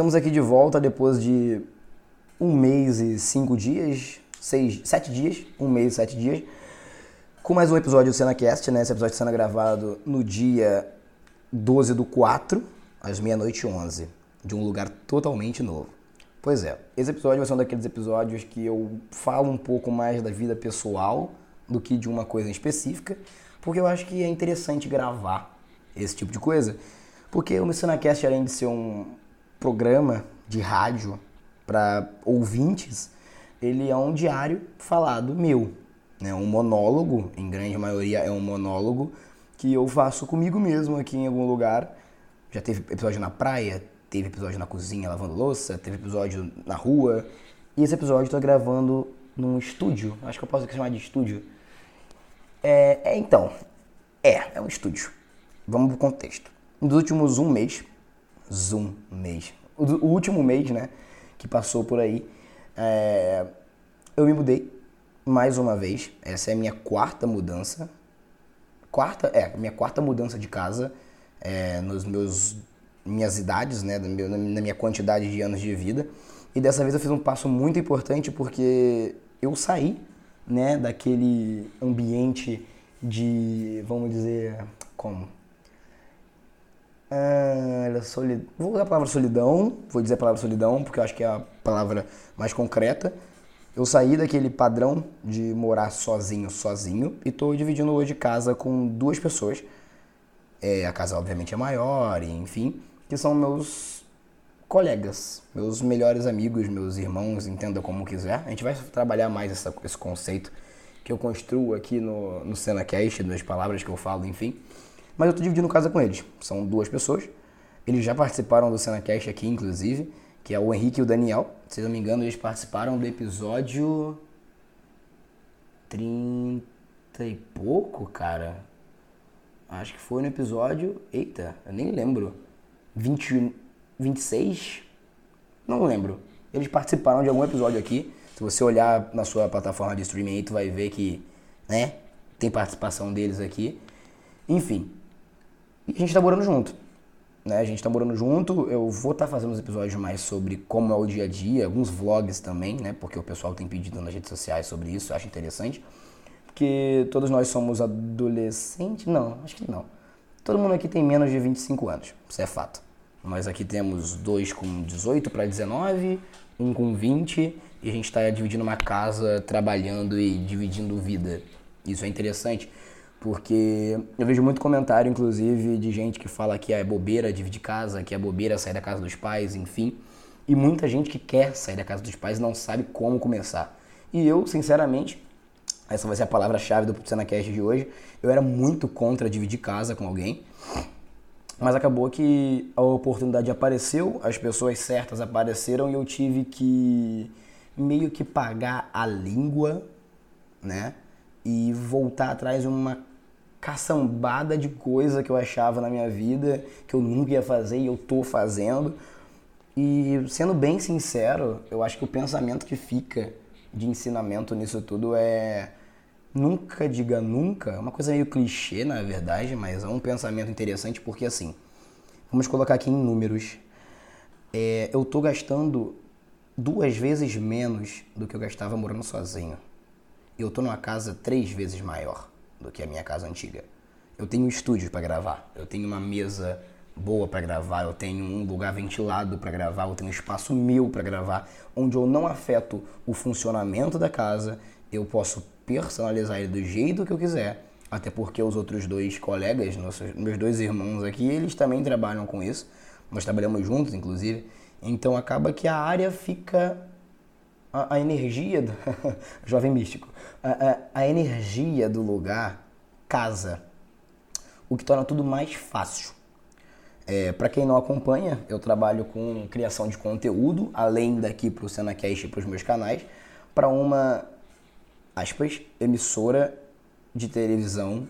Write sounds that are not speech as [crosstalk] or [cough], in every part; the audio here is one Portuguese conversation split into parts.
Estamos aqui de volta depois de um mês e cinco dias, seis, sete dias, um mês e sete dias, com mais um episódio do CenaCast, né? Esse episódio sendo gravado no dia 12 do 4, às meia-noite e 11, de um lugar totalmente novo. Pois é, esse episódio vai ser um daqueles episódios que eu falo um pouco mais da vida pessoal do que de uma coisa específica, porque eu acho que é interessante gravar esse tipo de coisa, porque o MissanaCast, além de ser um programa de rádio para ouvintes, ele é um diário falado meu, né? um monólogo, em grande maioria é um monólogo, que eu faço comigo mesmo aqui em algum lugar. Já teve episódio na praia, teve episódio na cozinha lavando louça, teve episódio na rua. E esse episódio eu tô gravando num estúdio. Acho que eu posso chamar de estúdio. É, é então. É, é um estúdio. Vamos pro contexto. Nos últimos um mês. Zoom mês. O, o último mês, né? Que passou por aí. É, eu me mudei mais uma vez. Essa é a minha quarta mudança. Quarta? É, minha quarta mudança de casa. É, nos meus minhas idades, né, na minha quantidade de anos de vida. E dessa vez eu fiz um passo muito importante porque eu saí, né, daquele ambiente de, vamos dizer, como? Ah, solid... Vou usar a palavra solidão, vou dizer a palavra solidão porque eu acho que é a palavra mais concreta. Eu saí daquele padrão de morar sozinho, sozinho, e estou dividindo hoje casa com duas pessoas. É, a casa obviamente é maior, enfim que são meus colegas, meus melhores amigos, meus irmãos, entenda como quiser. A gente vai trabalhar mais essa, esse conceito que eu construo aqui no, no CenaCast, nas palavras que eu falo, enfim. Mas eu tô dividindo casa com eles. São duas pessoas. Eles já participaram do CenaCast aqui, inclusive, que é o Henrique e o Daniel. Se não me engano, eles participaram do episódio 30 e pouco, cara. Acho que foi no episódio. Eita, eu nem lembro. 20, 26, não lembro. Eles participaram de algum episódio aqui. Se você olhar na sua plataforma de streaming aí, tu vai ver que, né, tem participação deles aqui. Enfim, e a gente tá morando junto. Né? A gente tá morando junto. Eu vou estar tá fazendo uns episódios mais sobre como é o dia a dia, alguns vlogs também, né? Porque o pessoal tem pedido nas redes sociais sobre isso, acho interessante. Porque todos nós somos adolescentes. Não, acho que não. Todo mundo aqui tem menos de 25 anos, isso é fato. Nós aqui temos dois com 18 para 19, um com 20 e a gente está dividindo uma casa, trabalhando e dividindo vida. Isso é interessante porque eu vejo muito comentário, inclusive, de gente que fala que é bobeira dividir casa, que é bobeira sair da casa dos pais, enfim. E muita gente que quer sair da casa dos pais não sabe como começar. E eu, sinceramente, essa vai ser a palavra-chave do CenaCast de hoje. Eu era muito contra dividir casa com alguém. Mas acabou que a oportunidade apareceu, as pessoas certas apareceram e eu tive que meio que pagar a língua, né? E voltar atrás uma caçambada de coisa que eu achava na minha vida que eu nunca ia fazer e eu tô fazendo. E sendo bem sincero, eu acho que o pensamento que fica de ensinamento nisso tudo é nunca diga nunca, é uma coisa meio clichê na verdade, mas é um pensamento interessante porque assim, vamos colocar aqui em números, é, eu tô gastando duas vezes menos do que eu gastava morando sozinho. E eu tô numa casa três vezes maior do que a minha casa antiga. Eu tenho um estúdio para gravar, eu tenho uma mesa boa para gravar, eu tenho um lugar ventilado para gravar, eu tenho um espaço meu para gravar, onde eu não afeto o funcionamento da casa, eu posso personalizar ele do jeito que eu quiser. Até porque os outros dois colegas, nossos, meus dois irmãos aqui, eles também trabalham com isso. Nós trabalhamos juntos, inclusive. Então acaba que a área fica. A, a energia. Do, [laughs] jovem místico. A, a, a energia do lugar casa. O que torna tudo mais fácil. É, para quem não acompanha, eu trabalho com criação de conteúdo, além daqui para o SenaCast e para os meus canais, para uma aspas, emissora de televisão,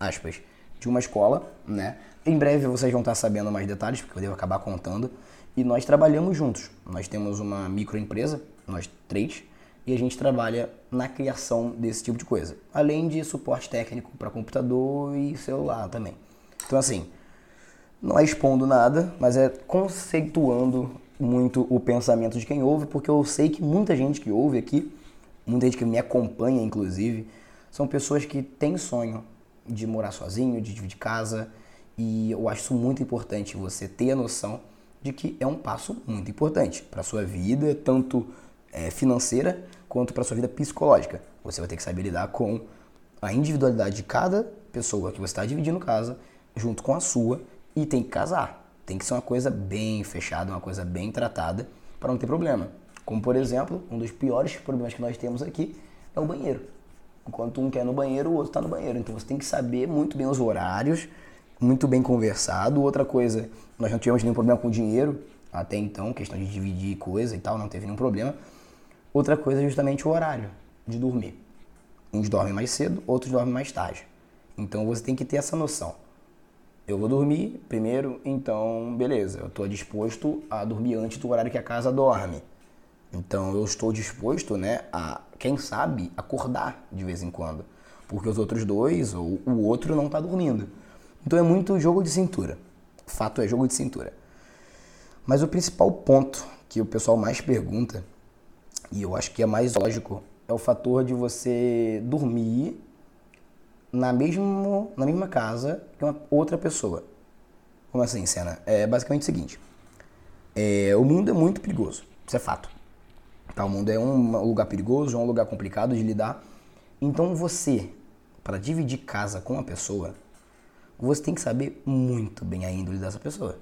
aspas, de uma escola, né? Em breve vocês vão estar sabendo mais detalhes, porque eu devo acabar contando. E nós trabalhamos juntos. Nós temos uma microempresa, nós três, e a gente trabalha na criação desse tipo de coisa. Além de suporte técnico para computador e celular também. Então, assim, Não é expondo nada, mas é conceituando muito o pensamento de quem ouve, porque eu sei que muita gente que ouve aqui, muita gente que me acompanha, inclusive, são pessoas que têm sonho de morar sozinho, de dividir casa, e eu acho isso muito importante, você ter a noção de que é um passo muito importante para sua vida, tanto é, financeira quanto para sua vida psicológica. Você vai ter que saber lidar com a individualidade de cada pessoa que você está dividindo casa, junto com a sua, e tem que casar. Tem que ser uma coisa bem fechada, uma coisa bem tratada, para não ter problema. Como, por exemplo, um dos piores problemas que nós temos aqui é o banheiro. Enquanto um quer no banheiro, o outro está no banheiro. Então você tem que saber muito bem os horários, muito bem conversado. Outra coisa, nós não tivemos nenhum problema com dinheiro até então, questão de dividir coisa e tal, não teve nenhum problema. Outra coisa é justamente o horário de dormir. Uns dormem mais cedo, outros dormem mais tarde. Então você tem que ter essa noção. Eu vou dormir primeiro, então beleza, eu estou disposto a dormir antes do horário que a casa dorme. Então eu estou disposto, né, a, quem sabe, acordar de vez em quando. Porque os outros dois, ou o outro, não está dormindo. Então é muito jogo de cintura. O fato é jogo de cintura. Mas o principal ponto que o pessoal mais pergunta, e eu acho que é mais lógico, é o fator de você dormir na, mesmo, na mesma casa que uma outra pessoa. Como assim, cena? É basicamente o seguinte: é, o mundo é muito perigoso, isso é fato. Tá? O mundo é um lugar perigoso, é um lugar complicado de lidar. Então você, para dividir casa com uma pessoa, você tem que saber muito bem a índole dessa pessoa.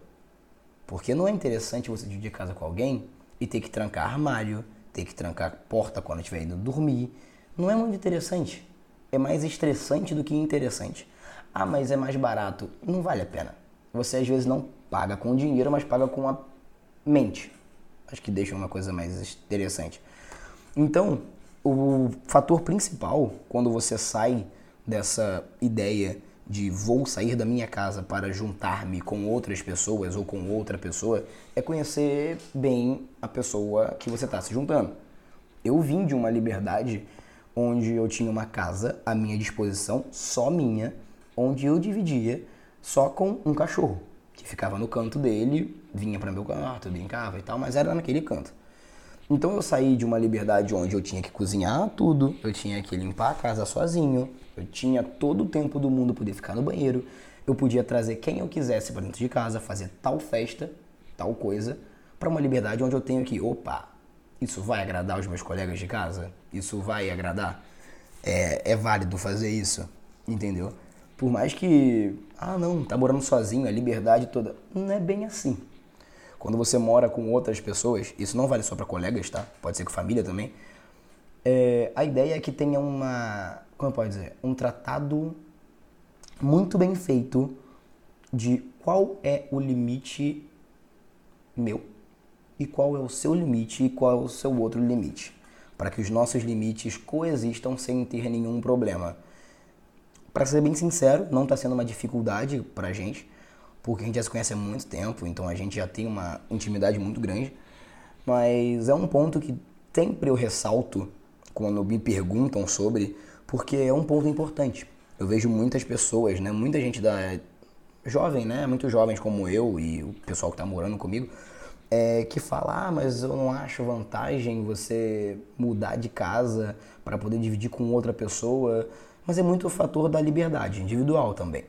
Porque não é interessante você dividir casa com alguém e ter que trancar armário, ter que trancar porta quando estiver indo dormir. Não é muito interessante. É mais estressante do que interessante. Ah, mas é mais barato. Não vale a pena. Você às vezes não paga com dinheiro, mas paga com a mente. Acho que deixa uma coisa mais interessante. Então, o fator principal quando você sai dessa ideia de vou sair da minha casa para juntar-me com outras pessoas ou com outra pessoa é conhecer bem a pessoa que você está se juntando. Eu vim de uma liberdade onde eu tinha uma casa à minha disposição, só minha, onde eu dividia só com um cachorro, que ficava no canto dele, vinha para meu quarto, brincava e tal, mas era naquele canto. Então eu saí de uma liberdade onde eu tinha que cozinhar tudo, eu tinha que limpar a casa sozinho, eu tinha todo o tempo do mundo poder ficar no banheiro, eu podia trazer quem eu quisesse para dentro de casa, fazer tal festa, tal coisa, para uma liberdade onde eu tenho que, opa, isso vai agradar os meus colegas de casa? Isso vai agradar? É, é válido fazer isso, entendeu? Por mais que, ah não, tá morando sozinho, a liberdade toda, não é bem assim. Quando você mora com outras pessoas, isso não vale só para colegas, tá? Pode ser com família também. É, a ideia é que tenha uma, como pode dizer, um tratado muito bem feito de qual é o limite meu e qual é o seu limite e qual é o seu outro limite, para que os nossos limites coexistam sem ter nenhum problema. Para ser bem sincero, não está sendo uma dificuldade para gente, porque a gente já se conhece há muito tempo, então a gente já tem uma intimidade muito grande. Mas é um ponto que sempre eu ressalto quando me perguntam sobre, porque é um ponto importante. Eu vejo muitas pessoas, né, muita gente da jovem, né, muito jovens como eu e o pessoal que está morando comigo, é, que fala, ah, mas eu não acho vantagem você mudar de casa para poder dividir com outra pessoa, mas é muito o fator da liberdade individual também.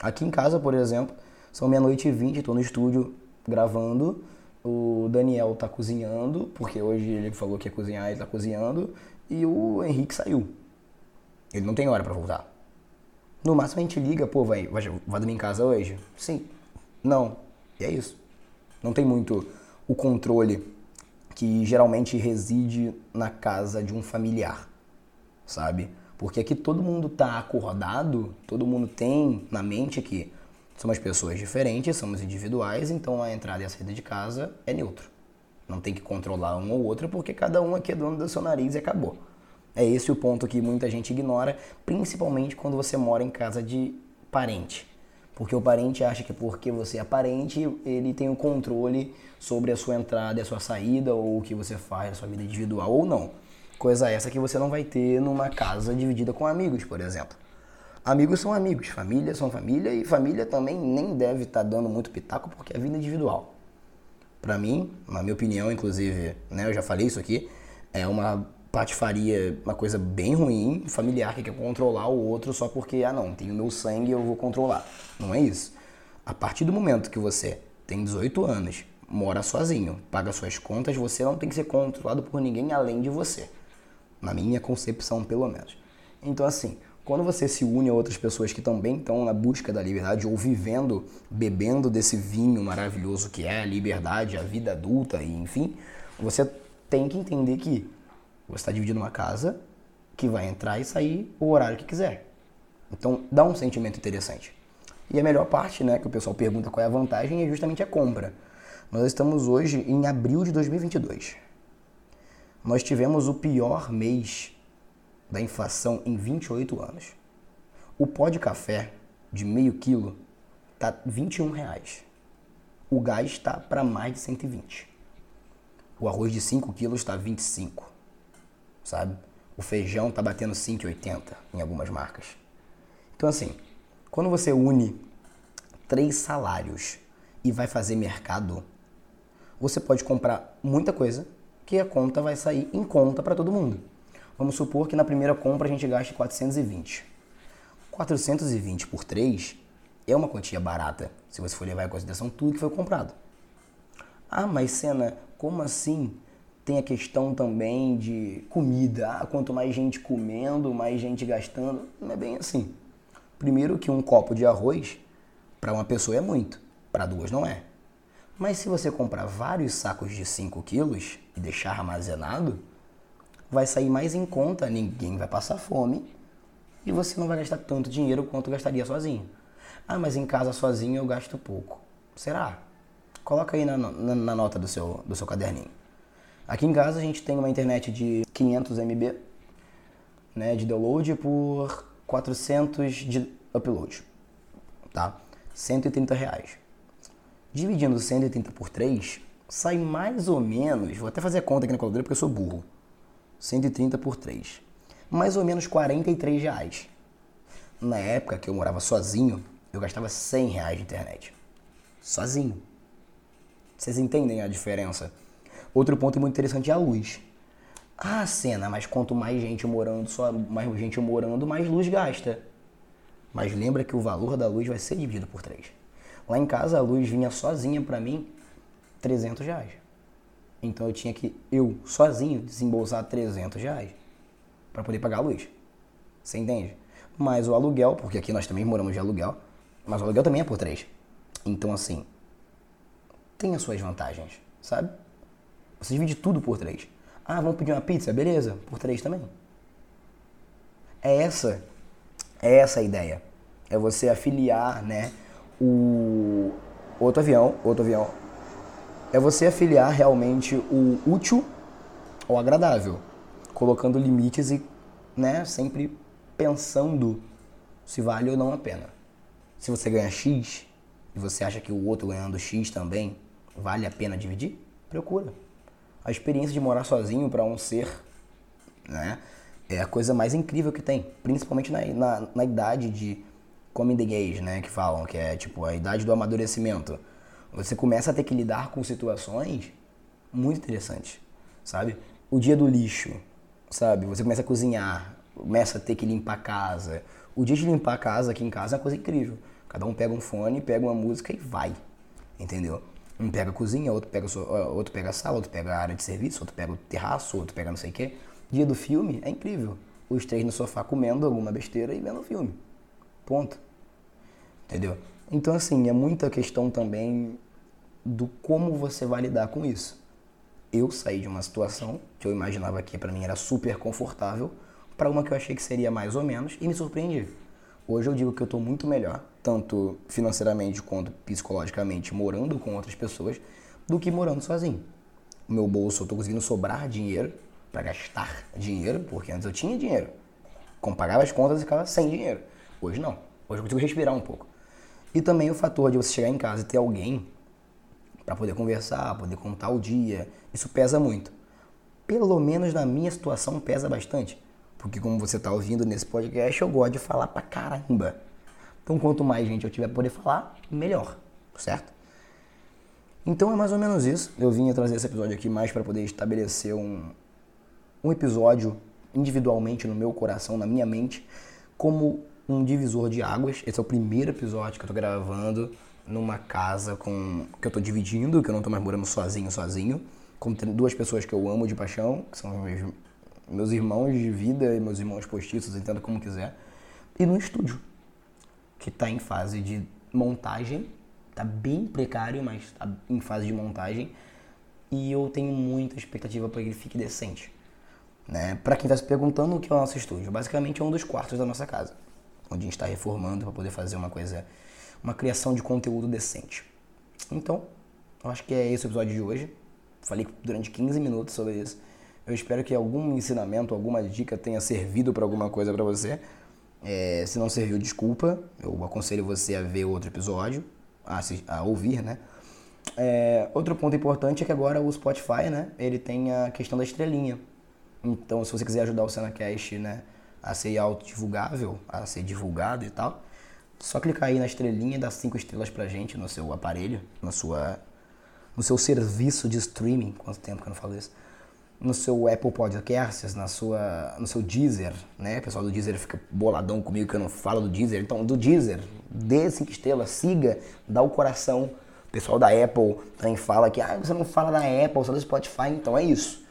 Aqui em casa, por exemplo, são meia-noite e vinte, estou no estúdio gravando. O Daniel tá cozinhando, porque hoje ele falou que ia cozinhar, ele tá cozinhando. E o Henrique saiu. Ele não tem hora para voltar. No máximo a gente liga, pô, vai, vai, vai dormir em casa hoje? Sim. Não. E é isso. Não tem muito o controle que geralmente reside na casa de um familiar, sabe? Porque aqui todo mundo tá acordado, todo mundo tem na mente que Somos pessoas diferentes, somos individuais, então a entrada e a saída de casa é neutro. Não tem que controlar um ou outro, porque cada um aqui é dono do seu nariz e acabou. É esse o ponto que muita gente ignora, principalmente quando você mora em casa de parente. Porque o parente acha que porque você é parente, ele tem o controle sobre a sua entrada e a sua saída, ou o que você faz, a sua vida individual ou não. Coisa essa que você não vai ter numa casa dividida com amigos, por exemplo. Amigos são amigos, família são família e família também nem deve estar tá dando muito pitaco porque é vida individual. Para mim, na minha opinião, inclusive, né, eu já falei isso aqui, é uma patifaria, uma coisa bem ruim, familiar que quer controlar o outro só porque, ah não, tem o meu sangue eu vou controlar. Não é isso. A partir do momento que você tem 18 anos, mora sozinho, paga suas contas, você não tem que ser controlado por ninguém além de você. Na minha concepção, pelo menos. Então, assim, quando você se une a outras pessoas que também estão na busca da liberdade ou vivendo, bebendo desse vinho maravilhoso que é a liberdade, a vida adulta e enfim, você tem que entender que você está dividindo uma casa que vai entrar e sair o horário que quiser. Então dá um sentimento interessante. E a melhor parte, né, que o pessoal pergunta qual é a vantagem, é justamente a compra. Nós estamos hoje em abril de 2022. Nós tivemos o pior mês da inflação em 28 anos. O pó de café de meio quilo tá 21 reais. O gás está para mais de 120. O arroz de 5 quilos está 25, sabe? O feijão tá batendo 5,80 em algumas marcas. Então assim, quando você une três salários e vai fazer mercado, você pode comprar muita coisa que a conta vai sair em conta para todo mundo. Vamos supor que na primeira compra a gente gaste 420. 420 por 3 é uma quantia barata, se você for levar em consideração tudo que foi comprado. Ah, mas Senna, como assim? Tem a questão também de comida. Ah, quanto mais gente comendo, mais gente gastando. Não é bem assim. Primeiro que um copo de arroz para uma pessoa é muito, para duas não é. Mas se você comprar vários sacos de 5 quilos e deixar armazenado, vai sair mais em conta, ninguém vai passar fome e você não vai gastar tanto dinheiro quanto gastaria sozinho. Ah, mas em casa sozinho eu gasto pouco. Será? Coloca aí na, na, na nota do seu, do seu caderninho. Aqui em casa a gente tem uma internet de 500 MB né, de download por 400 de upload. Tá? 130 reais. Dividindo 130 por 3, sai mais ou menos, vou até fazer a conta aqui na calculadora porque eu sou burro. 130 por 3. Mais ou menos 43 reais. Na época que eu morava sozinho, eu gastava 100 reais de internet. Sozinho. Vocês entendem a diferença? Outro ponto muito interessante é a luz. Ah, cena, mas quanto mais gente morando, só mais gente morando, mais luz gasta. Mas lembra que o valor da luz vai ser dividido por 3. Lá em casa a luz vinha sozinha para mim 300 reais. Então eu tinha que, eu, sozinho, desembolsar 300 reais para poder pagar a luz. Você entende? Mas o aluguel, porque aqui nós também moramos de aluguel, mas o aluguel também é por três. Então, assim, tem as suas vantagens, sabe? Você divide tudo por três. Ah, vamos pedir uma pizza? Beleza, por três também. É essa, é essa a ideia. É você afiliar, né, o outro avião, outro avião, é você afiliar realmente o útil ao agradável, colocando limites e né, sempre pensando se vale ou não a pena. Se você ganha X e você acha que o outro ganhando X também vale a pena dividir, procura. A experiência de morar sozinho para um ser né, é a coisa mais incrível que tem, principalmente na, na, na idade de coming the age, né, que falam, que é tipo a idade do amadurecimento você começa a ter que lidar com situações muito interessantes, sabe? O dia do lixo, sabe? Você começa a cozinhar, começa a ter que limpar a casa. O dia de limpar a casa aqui em casa é uma coisa incrível. Cada um pega um fone, pega uma música e vai, entendeu? Um pega a cozinha, outro pega, outro pega a sala, outro pega a área de serviço, outro pega o terraço, outro pega não sei o quê. Dia do filme é incrível. Os três no sofá comendo alguma besteira e vendo o filme. Ponto. Entendeu? Então, assim, é muita questão também do como você vai lidar com isso. Eu saí de uma situação que eu imaginava que para mim era super confortável para uma que eu achei que seria mais ou menos e me surpreendi. Hoje eu digo que eu estou muito melhor, tanto financeiramente quanto psicologicamente, morando com outras pessoas, do que morando sozinho. O meu bolso eu estou conseguindo sobrar dinheiro para gastar dinheiro, porque antes eu tinha dinheiro. Compagava as contas e ficava sem dinheiro. Hoje não. Hoje eu consigo respirar um pouco. E também o fator de você chegar em casa e ter alguém para poder conversar, poder contar o dia, isso pesa muito. Pelo menos na minha situação pesa bastante, Porque como você tá ouvindo nesse podcast, eu gosto de falar pra caramba. Então quanto mais gente eu tiver pra poder falar, melhor, certo? Então é mais ou menos isso. Eu vim trazer esse episódio aqui mais para poder estabelecer um, um episódio individualmente no meu coração, na minha mente, como um divisor de águas. Esse é o primeiro episódio que eu tô gravando numa casa com que eu tô dividindo, que eu não tô mais morando sozinho, sozinho, com duas pessoas que eu amo de paixão, que são meus, meus irmãos de vida e meus irmãos postiços, entenda como quiser, e no estúdio, que tá em fase de montagem, tá bem precário, mas tá em fase de montagem, e eu tenho muita expectativa para que ele fique decente. Né? Para quem está se perguntando o que é o nosso estúdio, basicamente é um dos quartos da nossa casa, onde a gente está reformando para poder fazer uma coisa, uma criação de conteúdo decente. Então, eu acho que é esse o episódio de hoje. Falei durante 15 minutos sobre isso. Eu espero que algum ensinamento, alguma dica tenha servido para alguma coisa para você. É, se não serviu, desculpa. Eu aconselho você a ver outro episódio, a, a ouvir, né? É, outro ponto importante é que agora o Spotify, né? Ele tem a questão da estrelinha. Então, se você quiser ajudar o SenaCast, né, a ser autodivulgável, a ser divulgado e tal, só clicar aí na estrelinha e dar cinco estrelas pra gente no seu aparelho, na sua, no seu serviço de streaming. Quanto tempo que eu não falo isso? No seu Apple Podcasts, na sua, no seu Deezer, né? O pessoal do Deezer fica boladão comigo que eu não falo do Deezer. Então, do Deezer, dê cinco estrelas, siga, dá o coração. O pessoal da Apple também fala que ah, você não fala da Apple, só do Spotify. Então é isso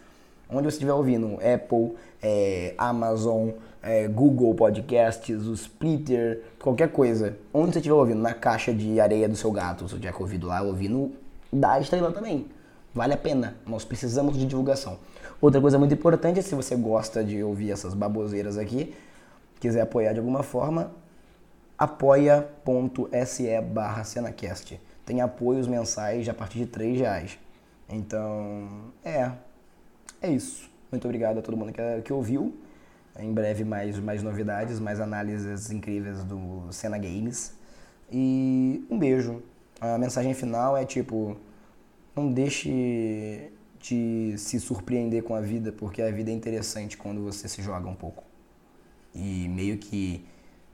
onde você estiver ouvindo, Apple, é, Amazon, é, Google Podcasts, o Splitter, qualquer coisa. Onde você estiver ouvindo, na caixa de areia do seu gato, se eu tiver ouvido lá, ouvindo, dá estrela também. Vale a pena. Nós precisamos de divulgação. Outra coisa muito importante é se você gosta de ouvir essas baboseiras aqui, quiser apoiar de alguma forma, apoia.se barra Cenacast. Tem apoios mensais a partir de 3 reais. Então, é, é isso. Muito obrigado a todo mundo que, que ouviu. Em breve mais, mais novidades, mais análises incríveis do Cena Games. E um beijo. A mensagem final é tipo, não deixe de se surpreender com a vida, porque a vida é interessante quando você se joga um pouco. E meio que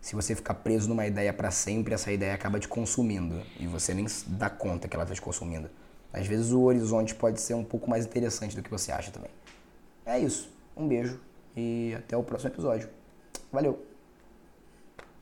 se você ficar preso numa ideia para sempre, essa ideia acaba te consumindo e você nem dá conta que ela está te consumindo. Às vezes o horizonte pode ser um pouco mais interessante do que você acha também. É isso. Um beijo e até o próximo episódio. Valeu!